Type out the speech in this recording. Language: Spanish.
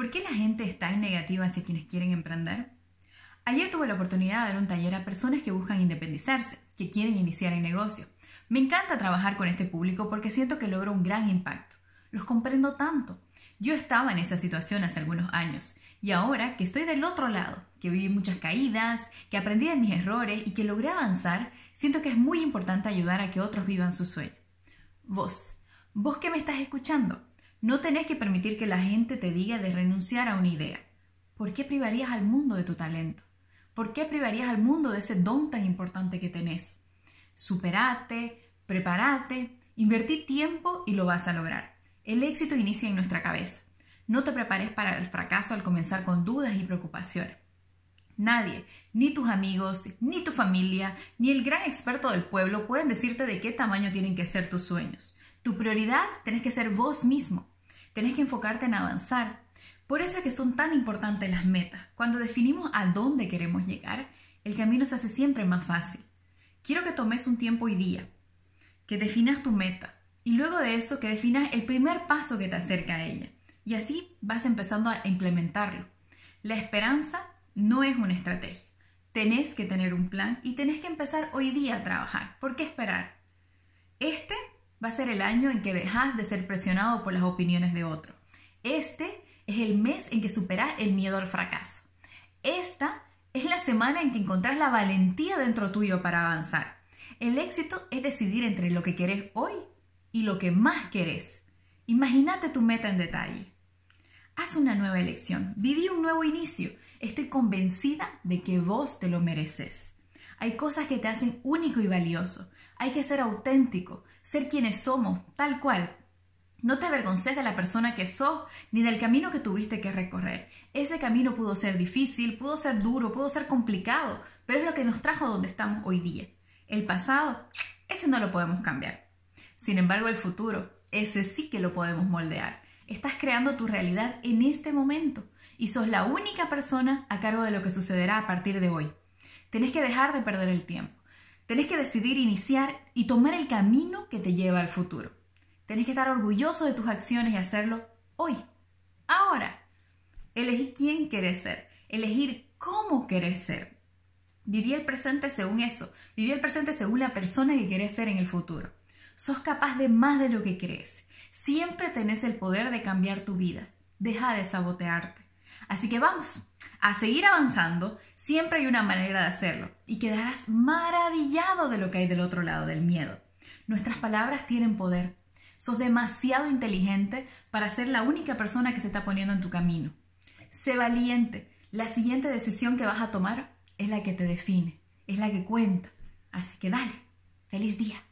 ¿Por qué la gente es tan negativa hacia quienes quieren emprender? Ayer tuve la oportunidad de dar un taller a personas que buscan independizarse, que quieren iniciar el negocio. Me encanta trabajar con este público porque siento que logro un gran impacto. Los comprendo tanto. Yo estaba en esa situación hace algunos años y ahora que estoy del otro lado, que viví muchas caídas, que aprendí de mis errores y que logré avanzar, siento que es muy importante ayudar a que otros vivan su sueño. Vos, vos que me estás escuchando, no tenés que permitir que la gente te diga de renunciar a una idea. ¿Por qué privarías al mundo de tu talento? ¿Por qué privarías al mundo de ese don tan importante que tenés? Superate, prepárate, invertí tiempo y lo vas a lograr. El éxito inicia en nuestra cabeza. No te prepares para el fracaso al comenzar con dudas y preocupaciones. Nadie, ni tus amigos, ni tu familia, ni el gran experto del pueblo pueden decirte de qué tamaño tienen que ser tus sueños. Tu prioridad tenés que ser vos mismo. Tenés que enfocarte en avanzar. Por eso es que son tan importantes las metas. Cuando definimos a dónde queremos llegar, el camino se hace siempre más fácil. Quiero que tomes un tiempo hoy día, que definas tu meta y luego de eso que definas el primer paso que te acerca a ella. Y así vas empezando a implementarlo. La esperanza no es una estrategia. Tenés que tener un plan y tenés que empezar hoy día a trabajar. ¿Por qué esperar? A ser el año en que dejas de ser presionado por las opiniones de otros. Este es el mes en que superás el miedo al fracaso. Esta es la semana en que encontrás la valentía dentro tuyo para avanzar. El éxito es decidir entre lo que querés hoy y lo que más querés. Imagínate tu meta en detalle. Haz una nueva elección, viví un nuevo inicio. Estoy convencida de que vos te lo mereces. Hay cosas que te hacen único y valioso. Hay que ser auténtico, ser quienes somos, tal cual. No te avergonces de la persona que sos ni del camino que tuviste que recorrer. Ese camino pudo ser difícil, pudo ser duro, pudo ser complicado, pero es lo que nos trajo donde estamos hoy día. El pasado, ese no lo podemos cambiar. Sin embargo, el futuro, ese sí que lo podemos moldear. Estás creando tu realidad en este momento y sos la única persona a cargo de lo que sucederá a partir de hoy. Tenés que dejar de perder el tiempo. Tenés que decidir iniciar y tomar el camino que te lleva al futuro. Tenés que estar orgulloso de tus acciones y hacerlo hoy, ahora. Elegir quién querés ser, elegir cómo querés ser. Viví el presente según eso, viví el presente según la persona que querés ser en el futuro. Sos capaz de más de lo que crees. Siempre tenés el poder de cambiar tu vida. Deja de sabotearte. Así que vamos a seguir avanzando. Siempre hay una manera de hacerlo y quedarás maravillado de lo que hay del otro lado del miedo. Nuestras palabras tienen poder. Sos demasiado inteligente para ser la única persona que se está poniendo en tu camino. Sé valiente. La siguiente decisión que vas a tomar es la que te define, es la que cuenta. Así que dale. Feliz día.